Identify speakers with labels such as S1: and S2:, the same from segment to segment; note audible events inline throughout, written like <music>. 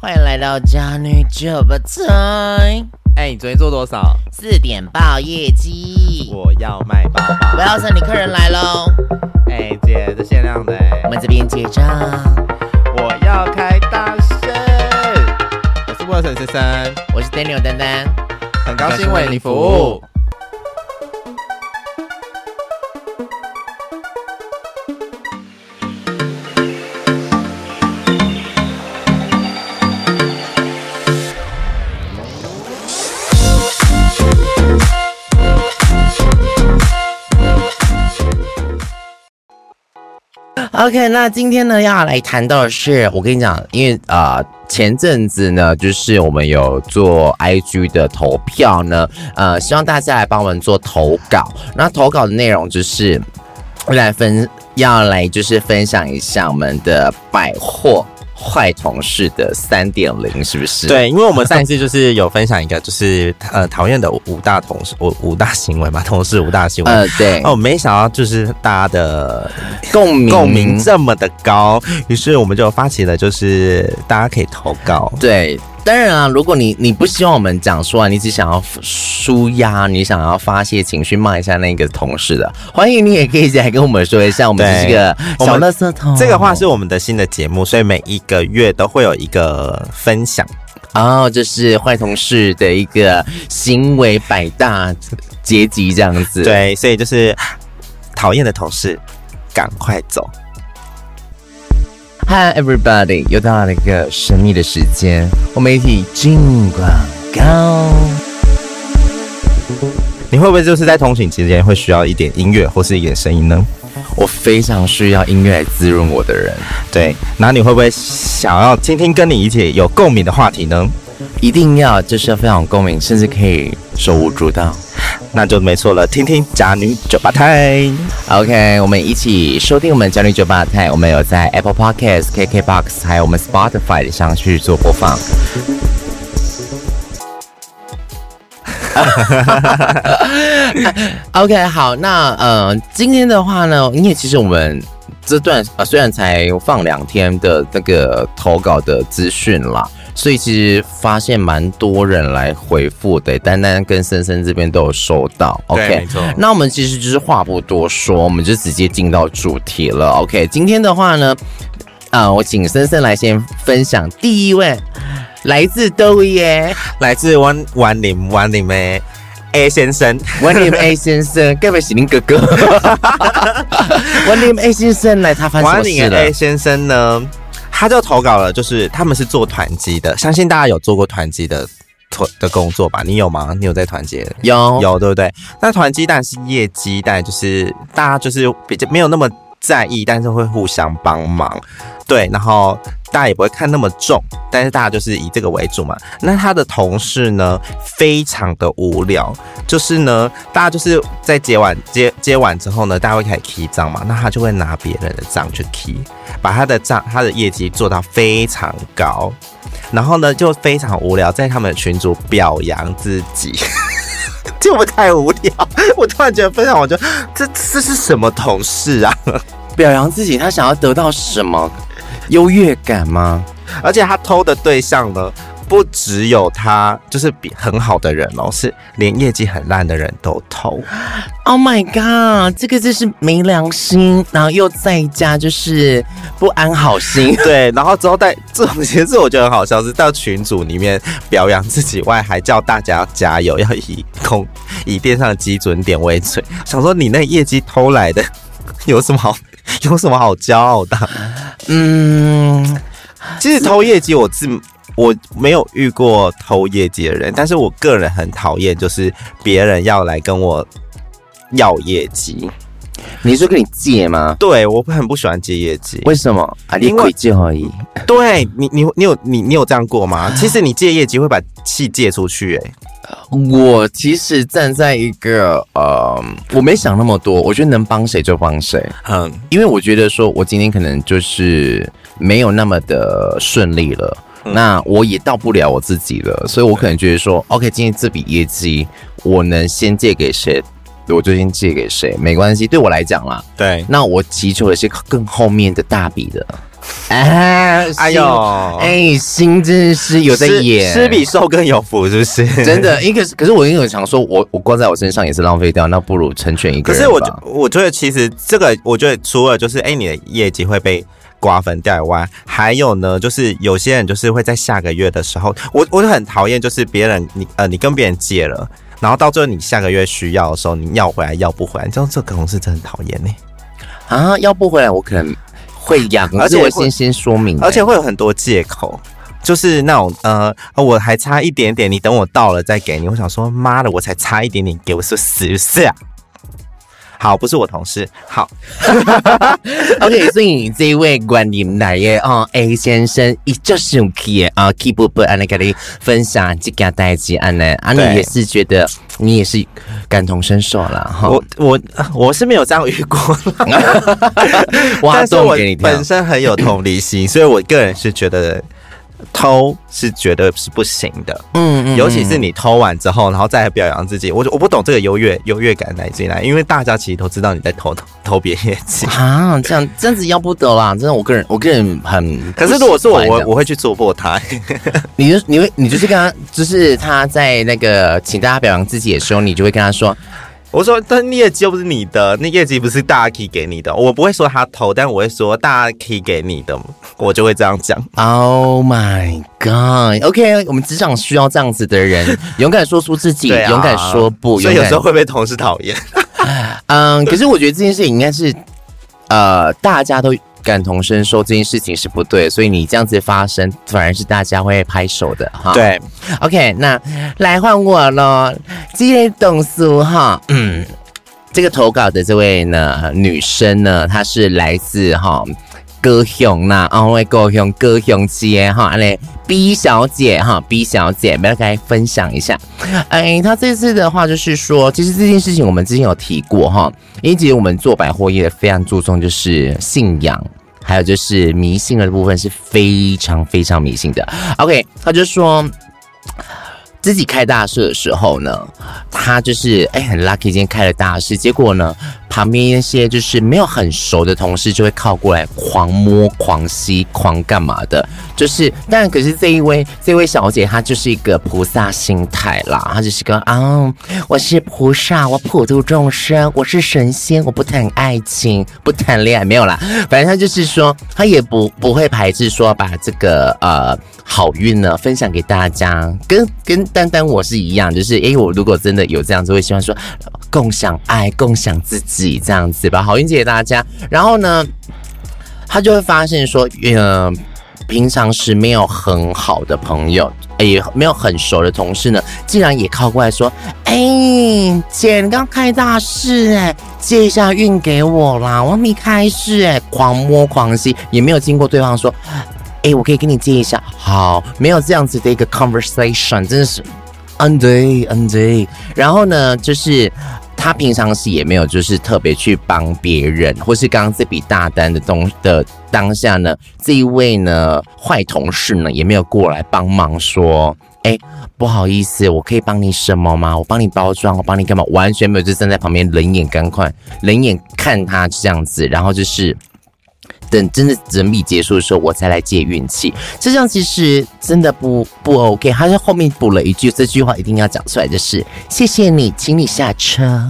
S1: 欢迎来到家女酒吧台。
S2: 哎，你昨天做多少？
S1: 四点报业绩。
S2: 我要卖包包。
S1: 我要是你客人来喽。
S2: 哎，姐，这限量的。
S1: 我们这边结账。
S2: 我要开大声。我是沃森先生，
S1: 我是 Daniel 丹丹，
S2: 很高兴为你服务。
S1: OK，那今天呢要来谈到的是，我跟你讲，因为啊、呃、前阵子呢，就是我们有做 IG 的投票呢，呃，希望大家来帮我们做投稿。那投稿的内容就是来分，要来就是分享一下我们的百货。坏同事的三点零是不是？
S2: 对，因为我们上一次就是有分享一个，就是呃讨厌的五大同事，五五大行为嘛，同事五大行为。
S1: 呃，对。
S2: 哦，没想到就是大家的
S1: 共鸣
S2: 共鸣这么的高，于是我们就发起了，就是大家可以投稿。
S1: 对。当然啊，如果你你不希望我们讲出来，你只想要舒压，你想要发泄情绪，骂一下那个同事的，欢迎你也可以来跟我们说一下，我们是这个小乐色桶。
S2: 这个话是我们的新的节目，所以每一个月都会有一个分享。
S1: 哦，这是坏同事的一个行为百大阶级这样子。
S2: 对，所以就是讨厌的同事，赶快走。
S1: Hi everybody，又到了一个神秘的时间，我们一起进广告。
S2: 你会不会就是在通勤期间会需要一点音乐或是一点声音呢？
S1: 我非常需要音乐来滋润我的人。
S2: 对，那你会不会想要听听跟你一起有共鸣的话题呢？
S1: 一定要，就是要非常有共鸣，甚至可以手舞足蹈。
S2: 那就没错了，听听假女酒吧台。
S1: OK，我们一起收听我们假女酒吧台。我们有在 Apple Podcast、KKBox，还有我们 Spotify 上去做播放。<laughs> <laughs> OK，好，那呃，今天的话呢，因为其实我们这段啊、呃，虽然才放两天的那个投稿的资讯啦。所以其实发现蛮多人来回复的，丹丹跟森森这边都有收到。OK，没错。那我们其实就是话不多说，我们就直接进到主题了。OK，今天的话呢，啊、呃，我请森森来先分享第一位，来自都耶，
S2: 来自湾湾林湾林的 A 先生，
S1: 湾林 A 先生，该不会是您哥哥？湾林 A 先生来，他发生什么事了
S2: ？A 先生呢？他就投稿了，就是他们是做团积的，相信大家有做过团积的团的工作吧？你有吗？你有在团结？
S1: 有
S2: 有，对不对？那团积但是业绩，但就是大家就是比较没有那么在意，但是会互相帮忙，对，然后。大家也不会看那么重，但是大家就是以这个为主嘛。那他的同事呢，非常的无聊，就是呢，大家就是在接完接接完之后呢，大家会开始 key 账嘛，那他就会拿别人的账去 key，把他的账他的业绩做到非常高，然后呢就非常无聊，在他们的群组表扬自己，<laughs> 就不太无聊。<laughs> 我突然觉得分享，我就这这是什么同事啊？<laughs>
S1: 表扬自己，他想要得到什么？优越感吗？
S2: 而且他偷的对象呢，不只有他，就是比很好的人哦，是连业绩很烂的人都偷。<gasps>
S1: Oh my god，这个就是没良心，然后又在家就是不安好心。<laughs>
S2: 对，然后之后在这种其实我觉得很好笑，是到群组里面表扬自己外，还叫大家要加油，要以空以电商的基准点为准。<laughs> 想说你那业绩偷来的，有什么好？<laughs> 有什么好骄傲的？
S1: 嗯，
S2: 其实偷业绩，我自我没有遇过偷业绩的人，但是我个人很讨厌，就是别人要来跟我要业绩。
S1: 你是跟你借吗？
S2: 对，我很不喜欢借业绩。
S1: 为什么？啊，你会借而已。
S2: 对你，你你有你你有这样过吗？<sighs> 其实你借业绩会把气借出去，欸，哎。
S1: 我其实站在一个呃，我没想那么多，我觉得能帮谁就帮谁，嗯，因为我觉得说我今天可能就是没有那么的顺利了，嗯，那我也到不了我自己了，所以我可能觉得说，OK，今天这笔业绩我能先借给谁，我就先借给谁，没关系，对我来讲啦，
S2: 对，
S1: 那我祈求的是更后面的大笔的，<laughs> 哎，哎呦，哎，心真的是有在演，
S2: 吃比受更有福，是不是？
S1: 真的，因为可是我因为想说，我我挂在我身上也是浪费掉，那不如成全一个人。
S2: 可是我我觉得其实这个，我觉得除了就是哎，你的业绩会被瓜分掉以外，还有呢，就是有些人就是会在下个月的时候，我我就很讨厌，就是别人你呃你跟别人借了，然后到最后你下个月需要的时候，你要回来要不回来，这这可能是真的很讨厌呢。
S1: 啊，要不回来我可能。会养，而且我先先说明，
S2: 而且会有很多借口，就是那种呃，我还差一点点，你等我到了再给你。我想说，妈的，我才差一点点，给我说死是啊！好，不是我同事，好，<laughs>
S1: OK，所以这一位观念来耶哦，A 先生，一就是用 key 啊，keep 不安尼跟你分享这个代志安呢，啊，你也是觉得你也是感同身受了哈。
S2: 我我我是没有这样遇过，<laughs> 但是我本身很有同理心，所以我个人是觉得。偷是绝对是不行的，嗯，嗯，尤其是你偷完之后，然后再来表扬自己，我我不懂这个优越优越感来自哪，因为大家其实都知道你在偷偷偷别业绩
S1: 啊，这样这样子要不得啦，真的，我个人我个人很，
S2: 可是如果是我我我会去戳破他，
S1: 你就你会你就是跟他，就是他在那个请大家表扬自己的时候，你就会跟他说。
S2: 我说，但业绩又不是你的，那业绩不是大家可以给你的。我不会说他偷，但我会说大家可以给你的，我就会这样讲。
S1: Oh my god！OK，okay，我们职场需要这样子的人，勇敢说出自己，啊、勇敢说不。
S2: 所以有时候会被同事讨厌。<laughs>
S1: 嗯，可是我觉得这件事情应该是，呃，大家都。感同身受这件事情是不对，所以你这样子发生，反而是大家会拍手的哈。
S2: 对
S1: ，OK，那来换我喽。今天董叔哈，嗯，这个投稿的这位呢女生呢，她是来自哈。高雄呐，啊，我高雄高雄街哈，来 B 小姐哈，B 小姐，不要跟大家分享一下。哎，她这次的话就是说，其实这件事情我们之前有提过哈，因为其实我们做百货业非常注重就是信仰，还有就是迷信的部分是非常非常迷信的。OK，他就说。自己开大事的时候呢，他就是哎、很 lucky，今天开了大事，结果呢，旁边一些就是没有很熟的同事就会靠过来狂摸、狂吸、狂干嘛的，就是但可是这一位这位小姐她就是一个菩萨心态啦，她就是个啊，我是菩萨，我普度众生，我是神仙，我不谈爱情，不谈恋爱，没有啦，反正她就是说，她也不不会排斥说把这个呃。好运呢，分享给大家，跟跟丹丹我是一样，就是哎、欸，我如果真的有这样子，会希望说共享爱，共享自己这样子，把好运借给大家。然后呢，他就会发现说，呃，平常时没有很好的朋友，也、没有很熟的同事呢，竟然也靠过来说，哎、欸，姐，你刚开大事哎、借一下运给我啦，我还没开市哎，狂摸狂吸，也没有经过对方说。哎，我可以跟你借一下。好，没有这样子的一个 conversation，真的是嗯对嗯对。然后呢，就是他平常是也没有就是特别去帮别人，或是刚刚这笔大单的东的当下呢，这一位呢坏同事呢也没有过来帮忙说，哎，不好意思，我可以帮你什么吗？我帮你包装，我帮你干嘛？完全没有，就站在旁边冷眼干看，冷眼看他这样子，然后就是。等真的整笔结束的时候，我才来借运气。这样其实真的不不 OK。他在后面补了一句，这句话一定要讲出来，就是谢谢你，请你下车。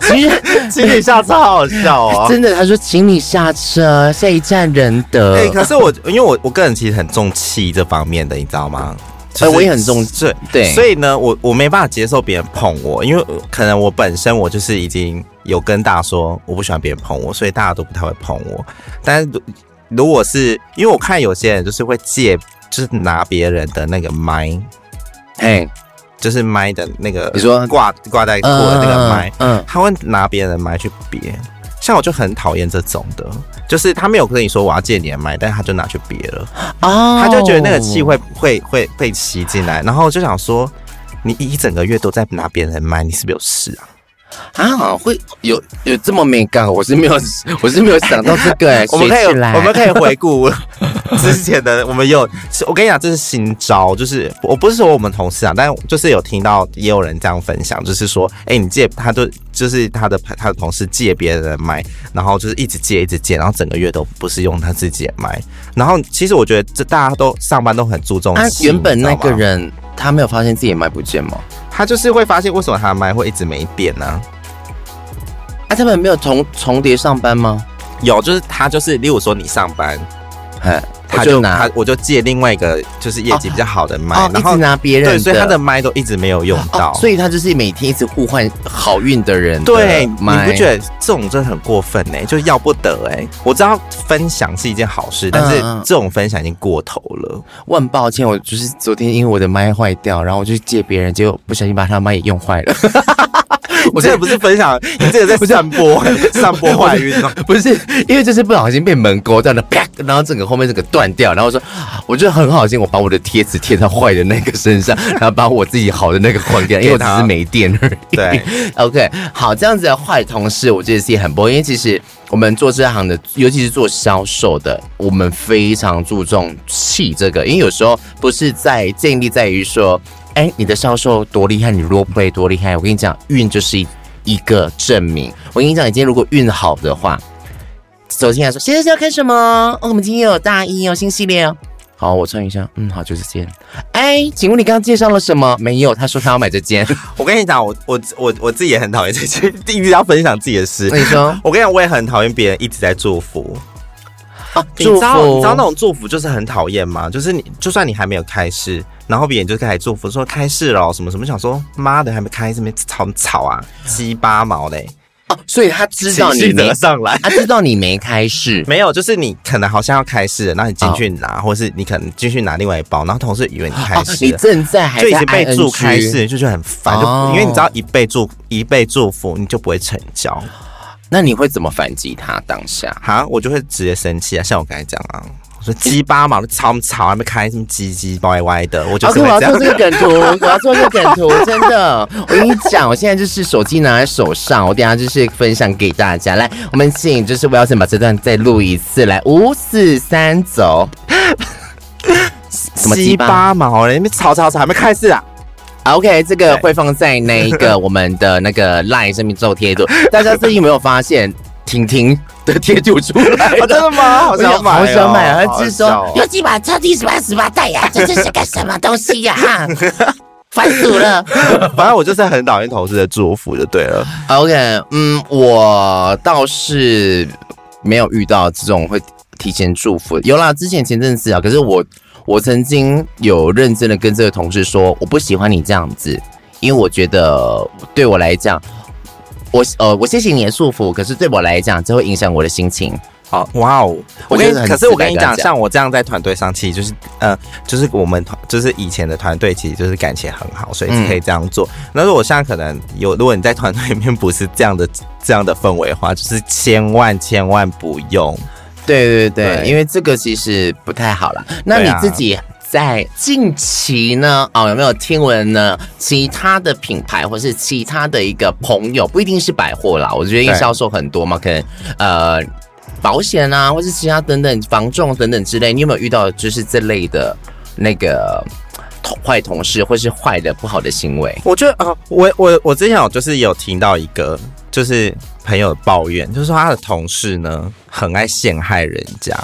S1: 其实
S2: 请你下车好好笑哦！<laughs>
S1: 真的，他说请你下车，下一站仁德。
S2: 哎、欸，可是我因为我我个人其实很重气这方面的，你知道吗？
S1: 哎，我也很重视，对，
S2: 所以呢，我我没办法接受别人碰我，因为可能我本身我就是已经有跟大家说我不喜欢别人碰我，所以大家都不太会碰我。但是如果是因为我看有些人就是会借，就是拿别人的那个麦，
S1: 哎，
S2: 就是麦的那个，你说挂挂在裤的那个麦，嗯，他会拿别人的麦去别。像我就很讨厌这种的，就是他没有跟你说我要借你的麦，但是他就拿去别了，oh. 他就觉得那个气会会会被吸进来，然后就想说，你一整个月都在拿别人的麦，你是不是有事啊？
S1: 啊，会有有这么敏感？我是没有，<laughs> 我是没有想到这个 <laughs> 哎、欸。
S2: 我们可以，我们可以回顾 <laughs> 之前的，我们有，我跟你讲，这是新招，就是我不是说我们同事啊，但就是有听到也有人这样分享，就是说，哎、欸，你借他都就是他的他的同事借别人的麦，然后就是一直借一直借，然后整个月都不是用他自己的麦，然后其实我觉得这大家都上班都很注重。啊，
S1: 原本那个人他没有发现自己的麦不见吗？
S2: 他就是会发现为什么他的麦会一直没变呢、啊？
S1: 啊，他们没有重重叠上班吗？
S2: 有，就是他就是，例如说你上班，
S1: 哎，
S2: 他就拿，我就借另外一个就是业绩比较好的麦，
S1: 哦，然后拿别人的，
S2: 对，所以他的麦都一直没有用到，
S1: 哦，所以他就是每天一直互换好运的人的。
S2: 对，你不觉得这种真的很过分呢？就要不得哎！我知道分享是一件好事，但是这种分享已经过头了。
S1: 我很抱歉，我就是昨天因为我的麦坏掉，然后我就借别人，结果不小心把他的麦也用坏了。<laughs> <laughs>
S2: 我这个不是分享，你这个在散播，散播坏运哦。
S1: 不是，因为就是不小心被门勾到了，啪，然后整个后面这个断掉，然后说，我觉得很好心，我把我的贴纸贴在坏的那个身上，<laughs> 然后把我自己好的那个换掉，因为我只是没电而已。
S2: 对，<laughs>
S1: OK，好，这样子的坏同事，我觉得是也很不，因为其实我们做这行的，尤其是做销售的，我们非常注重气这个，因为有时候不是在建立在于说。哎、欸，你的销售多厉害，你 role play 多厉害！我跟你讲，运就是一一个证明。我跟你讲，你今天如果运好的话，走进来说，现在是要看什么？哦，我们今天有大衣哦，新系列哦。好，我穿一下。嗯，好，就是这件。哎、欸，请问你刚刚介绍了什么？没有，他说他要买这件。<laughs>
S2: 我跟你讲，我我我我自己也很讨厌这件，<laughs> 一直要分享自己的事。
S1: 你说，
S2: 我跟你讲，我也很讨厌别人一直在祝福。
S1: 啊，你知道，
S2: 你知道那种祝福就是很讨厌吗？就是你，就算你还没有开市。然后别人就开始祝福说开市了什么什么，想说妈的还没开，这边吵吵啊，鸡八毛嘞
S1: 哦，所以他知道你没
S2: 上来，<laughs>
S1: 他知道你没开市，
S2: 没有，就是你可能好像要开市了，然后你进去拿，哦、或是你可能进去拿另外一包，然后同事以为你开市、
S1: 哦，你正在还在就已经
S2: 备注开市，就觉得很烦，哦、就因为你知道一被祝一被祝福，你就不会成交，
S1: 那你会怎么反击他当下？
S2: 哈，我就会直接生气啊，像我刚才讲啊。我说鸡巴毛的吵吵还没开，什么唧唧歪歪的，我就是会这样。我要做这个梗图，
S1: 我要做这个梗图，真的。我跟你讲，我现在就是手机拿在手上，我等下就是分享给大家。来，我们请就是我要先把这段再录一次，来，五四三走。<laughs> 什么鸡巴毛嘞？你吵吵吵还没开始啊？OK，这个会放在那一个 <laughs> 我们的那个 LINE 上面做贴图。大家最近有没有发现？婷婷的贴图出来了，<laughs>
S2: 真的吗？好想买，
S1: 好想买啊！他是说有几把超低十八十八代呀？这是个什么东西呀？<laughs> 烦死了！
S2: 反正我就是很讨厌同事的祝福，就对了。
S1: OK，嗯，我倒是没有遇到这种会提前祝福。有啦，之前前阵子啊，可是我我曾经有认真的跟这个同事说，我不喜欢你这样子，因为我觉得对我来讲。我呃，我谢谢你的祝福，可是对我来讲，这会影响我的心情。
S2: 好，哇哦！我跟你，可是我跟你讲，像我这样在团队上，其实就是呃，就是我们团，就是以前的团队，其实就是感情很好，所以可以这样做。那如果现在可能有，如果你在团队里面不是这样的这样的氛围的话，就是千万千万不用。
S1: 对对对，对因为这个其实不太好了。那你自己？在近期呢，哦，有没有听闻呢？其他的品牌或是其他的一个朋友，不一定是百货啦。我觉得因为销售很多嘛，可能呃保险啊，或是其他等等房仲等等之类。你有没有遇到就是这类的那个同坏同事，或是坏的不好的行为？
S2: 我觉得啊、呃，我我我之前有就是有听到一个就是朋友抱怨，就是说他的同事呢很爱陷害人家，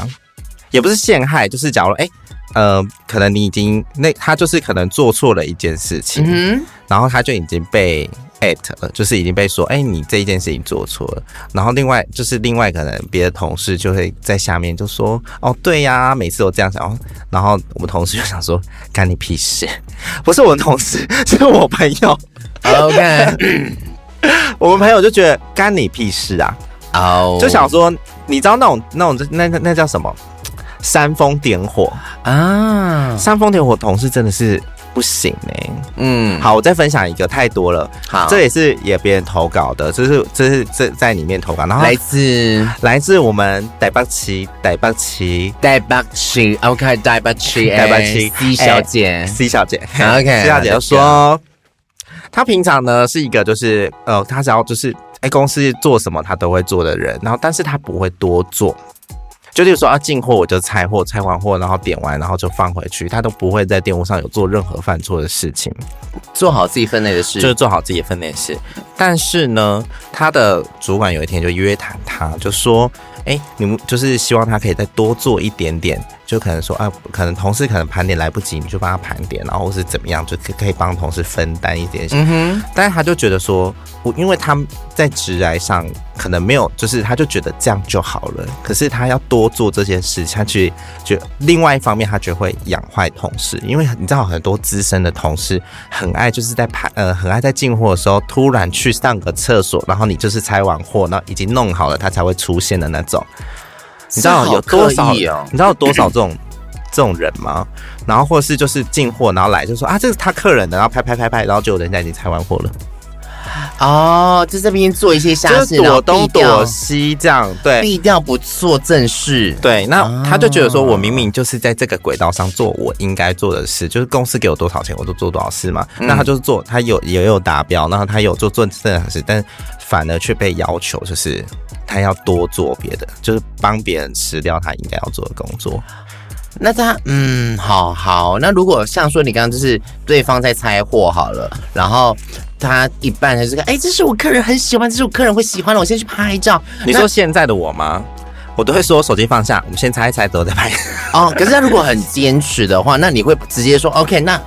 S2: 也不是陷害，就是假如哎。欸呃，可能你已经那他就是可能做错了一件事情，嗯、然后他就已经被艾特了，就是已经被说，哎、欸，你这一件事情做错了。然后另外就是另外可能别的同事就会在下面就说，哦，对呀、啊，每次都这样想。然后我们同事就想说，干你屁事？<laughs> 不是我们同事，<laughs> 是我朋友。
S1: OK，<laughs>
S2: 我们朋友就觉得干你屁事啊？哦，就想说，你知道那种那种那那那叫什么？煽风点火啊！煽风点火，同事真的是不行哎、欸。嗯，好，我再分享一个，太多了。好，这也是也别人投稿的，这是这是这在里面投稿，然后
S1: 来自
S2: 来自我们台北奇台北奇
S1: 台北奇，OK，台北奇台北奇 C 小姐
S2: C 小姐
S1: ，OK，C
S2: 小姐就说。他平常呢是一个就是呃，他只要就是哎公司做什么他都会做的人，然后但是他不会多做。就例如说要进货，我就拆货，拆完货然后点完，然后就放回去，他都不会在店务上有做任何犯错的事情，
S1: 做好自己分内的事，
S2: 就是做好自己分内的事。但是呢，他的主管有一天就约谈他，就说。哎，你们就是希望他可以再多做一点点，就可能说啊，可能同事可能盘点来不及，你就帮他盘点，然后是怎么样，就可可以帮同事分担一点。嗯哼。但是他就觉得说，我因为他在直癌上可能没有，就是他就觉得这样就好了。可是他要多做这件事，他去就另外一方面，他觉得会养坏同事，因为你知道很多资深的同事很爱就是在拍呃很爱在进货的时候突然去上个厕所，然后你就是拆完货，然后已经弄好了，他才会出现的那种。你知道有多少？你知道有多少这种这种人吗？然后或是就是进货，然后来就说啊，这是他客人的，然后拍拍拍拍，然后就人家已经拆完货了。
S1: 哦，在这边做一些瞎事，
S2: 躲东躲西这样，对，
S1: 避掉不做正事。
S2: 对，那他就觉得说，我明明就是在这个轨道上做我应该做的事，就是公司给我多少钱，我就做多少事嘛。那他就是做，他有也有达标，然后他有做做正事，但反而却被要求就是。他要多做别的，就是帮别人吃掉他应该要做的工作。
S1: 那他嗯，好好。那如果像说你刚刚就是对方在拆货好了，然后他一半还是个哎，这是我客人很喜欢，这是我客人会喜欢的，我先去拍照。
S2: 你说现在的我吗？我都会说手机放下，我们先猜一猜，之后再拍。<laughs>
S1: 哦，可是他如果很坚持的话，那你会直接说 OK？那。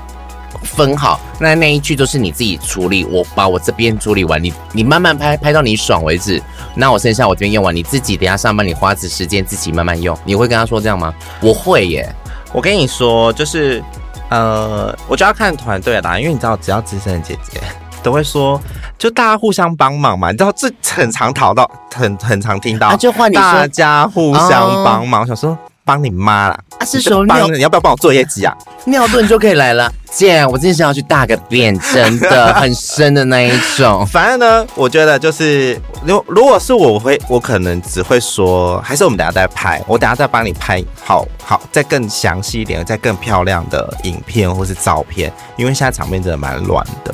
S1: 分好，那那一句都是你自己处理，我把我这边处理完，你你慢慢拍，拍到你爽为止。那我剩下我这边用完，你自己等下上班，你花子时间自己慢慢用。你会跟他说这样吗？我会耶。
S2: 我跟你说，就是呃，我就要看团队啦，因为你知道，只要资深的姐姐都会说，就大家互相帮忙嘛。你知道这很常讨到，很很常听到，
S1: 就换你说
S2: 大家互相帮忙。我想说。帮你妈啦！
S1: 啊，是说尿，
S2: 你要不要帮我做业绩啊？
S1: 尿遁就可以来了，姐，我今天想要去大个便，真的 <laughs> 很深的那一种。
S2: 反正呢，我觉得就是，如如果是我会，我可能只会说，还是我们等下再拍，我等下再帮你拍好好，再更详细一点，再更漂亮的影片或是照片，因为现在场面真的蛮乱的。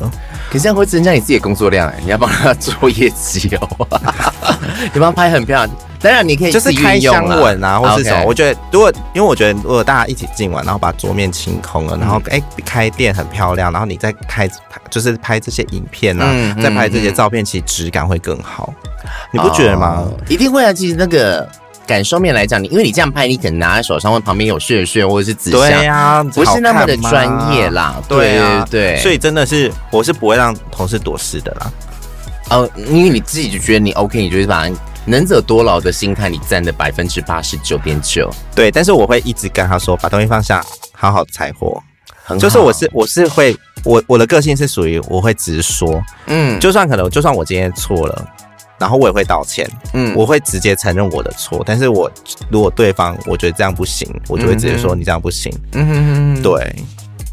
S1: 可是这样会增加你自己的工作量哎，你要帮他做业绩哦，<laughs> 你帮他拍很漂亮。当然你可以
S2: 就是开箱文啊，或是什么。我觉得如果因为我觉得如果大家一起进完，然后把桌面清空了，然后哎、欸、开店很漂亮，然后你再开就是拍这些影片啊，嗯、再拍这些照片，其实质感会更好。你不觉得吗？
S1: 哦、一定会啊！其实那个感受面来讲，你因为你这样拍，你可能拿在手上，或旁边有血血或者是纸箱，
S2: 对啊，
S1: 不是那么的专业啦。对啊，对，
S2: 所以真的是我是不会让同事躲事的啦。
S1: 哦，因为你自己就觉得你 OK，你就是把。能者多劳的心态，你占的百分之八十九点九。
S2: 对，但是我会一直跟他说，把东西放下，好好拆货。很好。就是我是我是会我我的个性是属于我会直说，嗯，就算可能就算我今天错了，然后我也会道歉，嗯，我会直接承认我的错。但是我如果对方我觉得这样不行，我就会直接说你这样不行。嗯哼哼哼，对。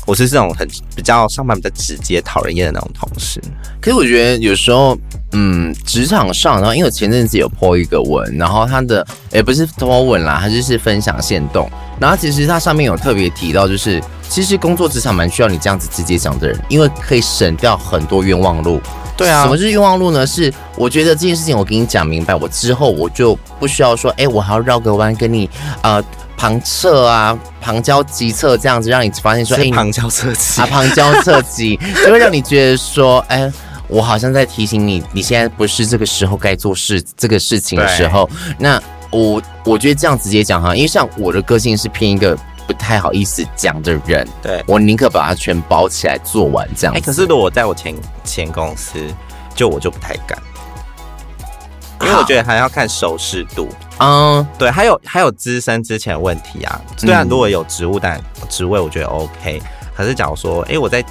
S2: 我是这种很比较上班比较直接、讨人厌的那种同事。
S1: 可是我觉得有时候，嗯，职场上，然后因为我前阵子有 po 一个文，然后他的也不是 po 文啦，他就是分享线动。然后其实他上面有特别提到，就是其实工作职场蛮需要你这样子直接讲的人，因为可以省掉很多冤枉路。
S2: 对啊，
S1: 什么是冤枉路呢？是我觉得这件事情我给你讲明白，我之后我就不需要说，哎，我还要绕个弯跟你呃。旁侧啊，旁敲侧击这样子，让你发现说，哎，
S2: 旁敲侧击
S1: 啊，旁敲侧击 <laughs> 就会让你觉得说，哎、欸，我好像在提醒你，你现在不是这个时候该做事这个事情的时候。那我我觉得这样直接讲哈，因为像我的个性是偏一个不太好意思讲的人，
S2: 对
S1: 我宁可把它全包起来做完这样。哎、欸，
S2: 可是如果我在我前前公司，就我就不太敢，因为我觉得还要看熟识度。嗯，对，还有还有资深之前问题啊，虽然如果有职务，但职位我觉得 OK，可是假如说，哎，我在。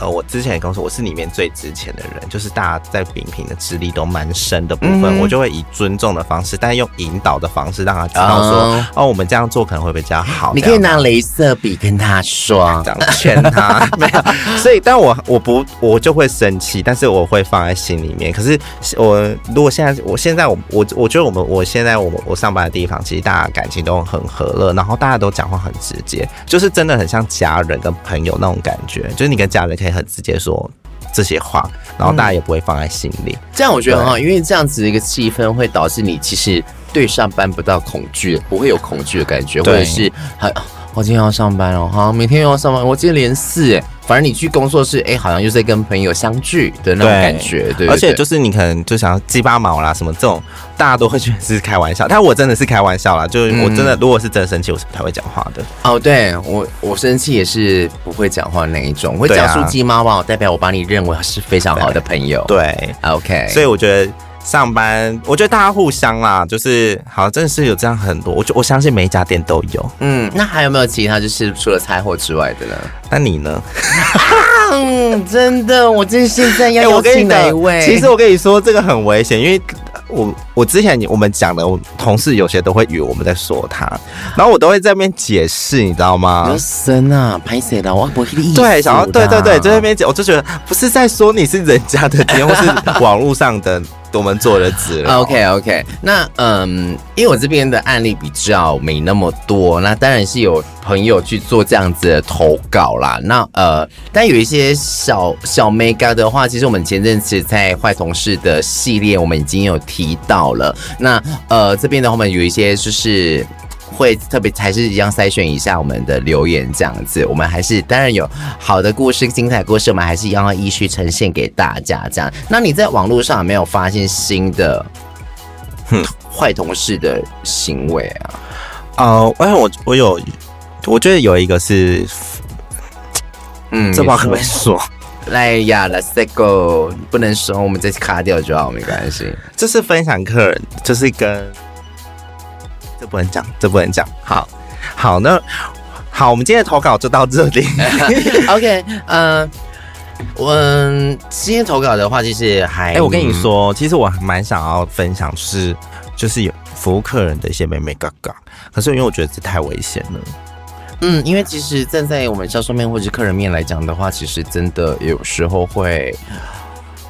S2: 呃，我之前也跟我说，我是里面最值钱的人，就是大家在比拼的资历都蛮深的部分，嗯、我就会以尊重的方式，但用引导的方式让他知道说，哦，哦，我们这样做可能会比较好。
S1: 你可以拿镭射笔跟他说，<laughs>
S2: 这样劝他，没有。所以，但我我不我就会生气，但是我会放在心里面。可是我如果现在，我现在我我我觉得我们我现在我们我上班的地方，其实大家感情都很和乐，然后大家都讲话很直接，就是真的很像家人跟朋友那种感觉，就是你跟家人可以。很直接说，这些话，然后大家也不会放在心里。
S1: 这样我觉得很好，因为这样子的一个气氛会导致你其实对上班不到恐惧，不会有恐惧的感觉，或者是很。我今天要上班哦，好，明天又要上班。我今天连四哎，反正你去工作室，哎，好像又在跟朋友相聚的那种感觉，对。
S2: 而且就是你可能就想要鸡巴毛啦什么这种，大家都会觉得是开玩笑。但我真的是开玩笑啦，就是我真的，如果是真的生气，我是不太会讲话的。
S1: 哦，对我，我生气也是不会讲话那一种，我会讲出鸡毛毛，代表我把你认为是非常好的朋友。
S2: 对，对
S1: ，OK。
S2: 所以我觉得。上班，我觉得大家互相啦，就是好，真的是有这样很多，我就我相信每一家店都有。
S1: 嗯，那还有没有其他就是除了菜货之外的呢？
S2: 那你呢？<laughs>
S1: 嗯，真的，我真现在要邀请哪一位？
S2: 其实我跟你说，这个很危险，因为我我之前我们讲的，我同事有些都会以为我们在说他，然后我都会在那边解释，你知道吗？
S1: 神啊，拍谁的？我不会
S2: 对，想要对对对，在那边讲，我就觉得不是在说你是人家的店，<laughs> 或是网络上的。我们做的字
S1: ，OK OK。那嗯，因为我这边的案例比较没那么多，那当然是有朋友去做这样子的投稿啦。那呃，但有一些小小 mega 的话，其实我们前阵子在坏同事的系列，我们已经有提到了。那呃，这边的话，我们有一些就是。会特别还是一样筛选一下我们的留言这样子，我们还是当然有好的故事、精彩故事，我们还是一样要依序呈现给大家这样。那你在网络上有没有发现新的坏同事的行为啊？
S2: 哦、呃，哎，我我有，我觉得有一个是，嗯，这话可不可以说？
S1: 来呀，Let's go，不能说，我们再卡掉就好，没关系。
S2: 这是分享客人，就是跟。这不能讲，这不能讲。好，好，那好，我们今天的投稿就到这里。<laughs>
S1: OK，嗯、呃，我今天投稿的话，其实还……哎、
S2: 欸，我跟你说，其实我还蛮想要分享，就是就是有服务客人的一些美美嘎嘎，可是因为我觉得这太危险了。
S1: 嗯，因为其实站在我们销售面或者客人面来讲的话，其实真的有时候会。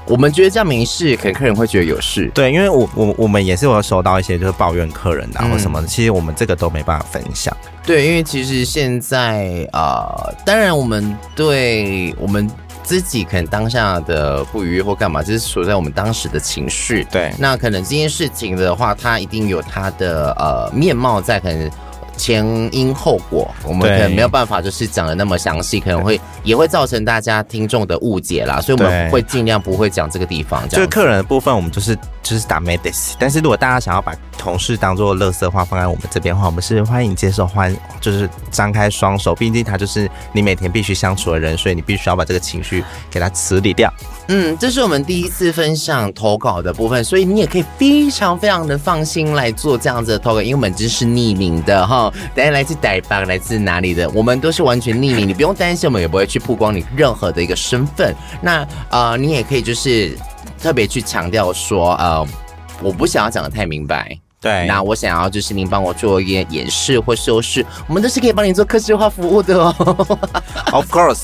S1: 我们觉得这样没事，可能客人会觉得有事。
S2: 对，因为我我我们也是有收到一些就是抱怨客人的、啊、或什么的，其实我们这个都没办法分享。
S1: 对，因为其实现在啊、呃，当然我们对我们自己可能当下的不愉悦或干嘛，就是处在我们当时的情绪。
S2: 对，
S1: 那可能这件事情的话，它一定有它的呃面貌在，可能。前因后果，我们可能没有办法，就是讲的那么详细，可能会也会造成大家听众的误解啦，所以我们会尽量不会讲这个地方。
S2: 就是客人的部分，我们就是就是打 Medis，但是如果大家想要把同事当做垃圾话放在我们这边的话，我们是欢迎接受，欢就是张开双手，毕竟他就是你每天必须相处的人，所以你必须要把这个情绪给他处理掉。
S1: 嗯，这是我们第一次分享投稿的部分，所以你也可以非常非常的放心来做这样子的投稿，因为我们这是匿名的哈，大家来自台北，来自哪里的，我们都是完全匿名，你不用担心，我们也不会去曝光你任何的一个身份。那呃，你也可以就是特别去强调说，呃，我不想要讲得太明白，
S2: 对，
S1: 那我想要就是您帮我做一些演示或修饰，我们都是可以帮你做客制化服务的哦。
S2: Of course。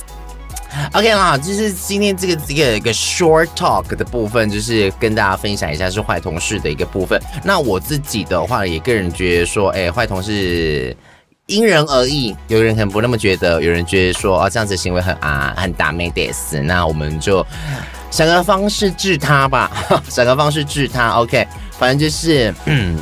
S1: OK 啦，就是今天这个这个一个 short talk 的部分，就是跟大家分享一下是坏同事的一个部分。那我自己的话，也个人觉得说，哎，坏同事因人而异，有人可能不那么觉得，有人觉得说，啊，这样子行为很啊很打没得死。那我们就想个方式治他吧，<laughs> 想个方式治他。OK，反正就是嗯。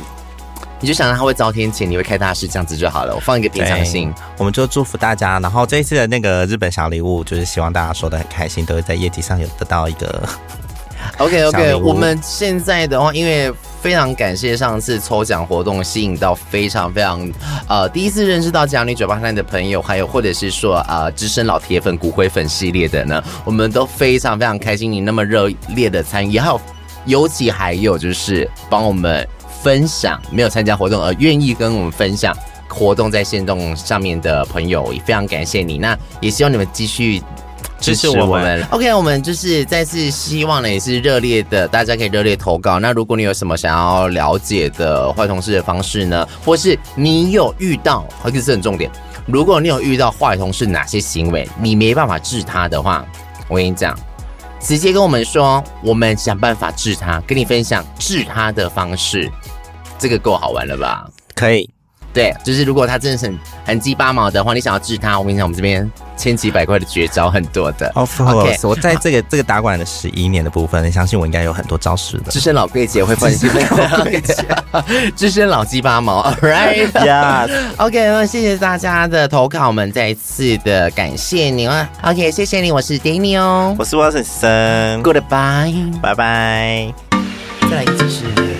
S1: 你就想让他会遭天谴，你会开大事，这样子就好了。我放一个平常心，
S2: 我们就祝福大家。然后这一次的那个日本小礼物，就是希望大家收的很开心，都会在业绩上有得到一个。<laughs>
S1: OK OK，我们现在的话，因为非常感谢上次抽奖活动，吸引到非常非常呃第一次认识到假女酒吧三的朋友，还有或者是说呃资深老铁粉、骨灰粉系列的呢，我们都非常非常开心你那么热烈的参与，还有尤其还有就是帮我们。分享没有参加活动而愿意跟我们分享活动在线动上面的朋友，也非常感谢你。那也希望你们继续支持我们。OK，我们就是再次希望呢，也是热烈的，大家可以热烈投稿。那如果你有什么想要了解的坏同事的方式呢，或是你有遇到，这个是很重点。如果你有遇到坏同事哪些行为，你没办法治他的话，我跟你讲，直接跟我们说，我们想办法治他，跟你分享治他的方式。这个够好玩了吧？
S2: 可以，
S1: 对，就是如果他真的是很很鸡巴毛的话，你想要治他，我跟你讲，我们这边千奇百怪的绝招很多的。
S2: Of course，我在这个这个打馆的十一年的部分，相信我应该有很多招式的。
S1: 资深老柜姐会分析，<laughs> 资深老鸡巴毛。All right，Yeah，OK，那谢谢大家的投稿，我们再一次的感谢你啊。OK，谢谢你，我是 Danny 哦，
S2: 我是 Wilson，Goodbye，拜拜。
S1: 再来一次是。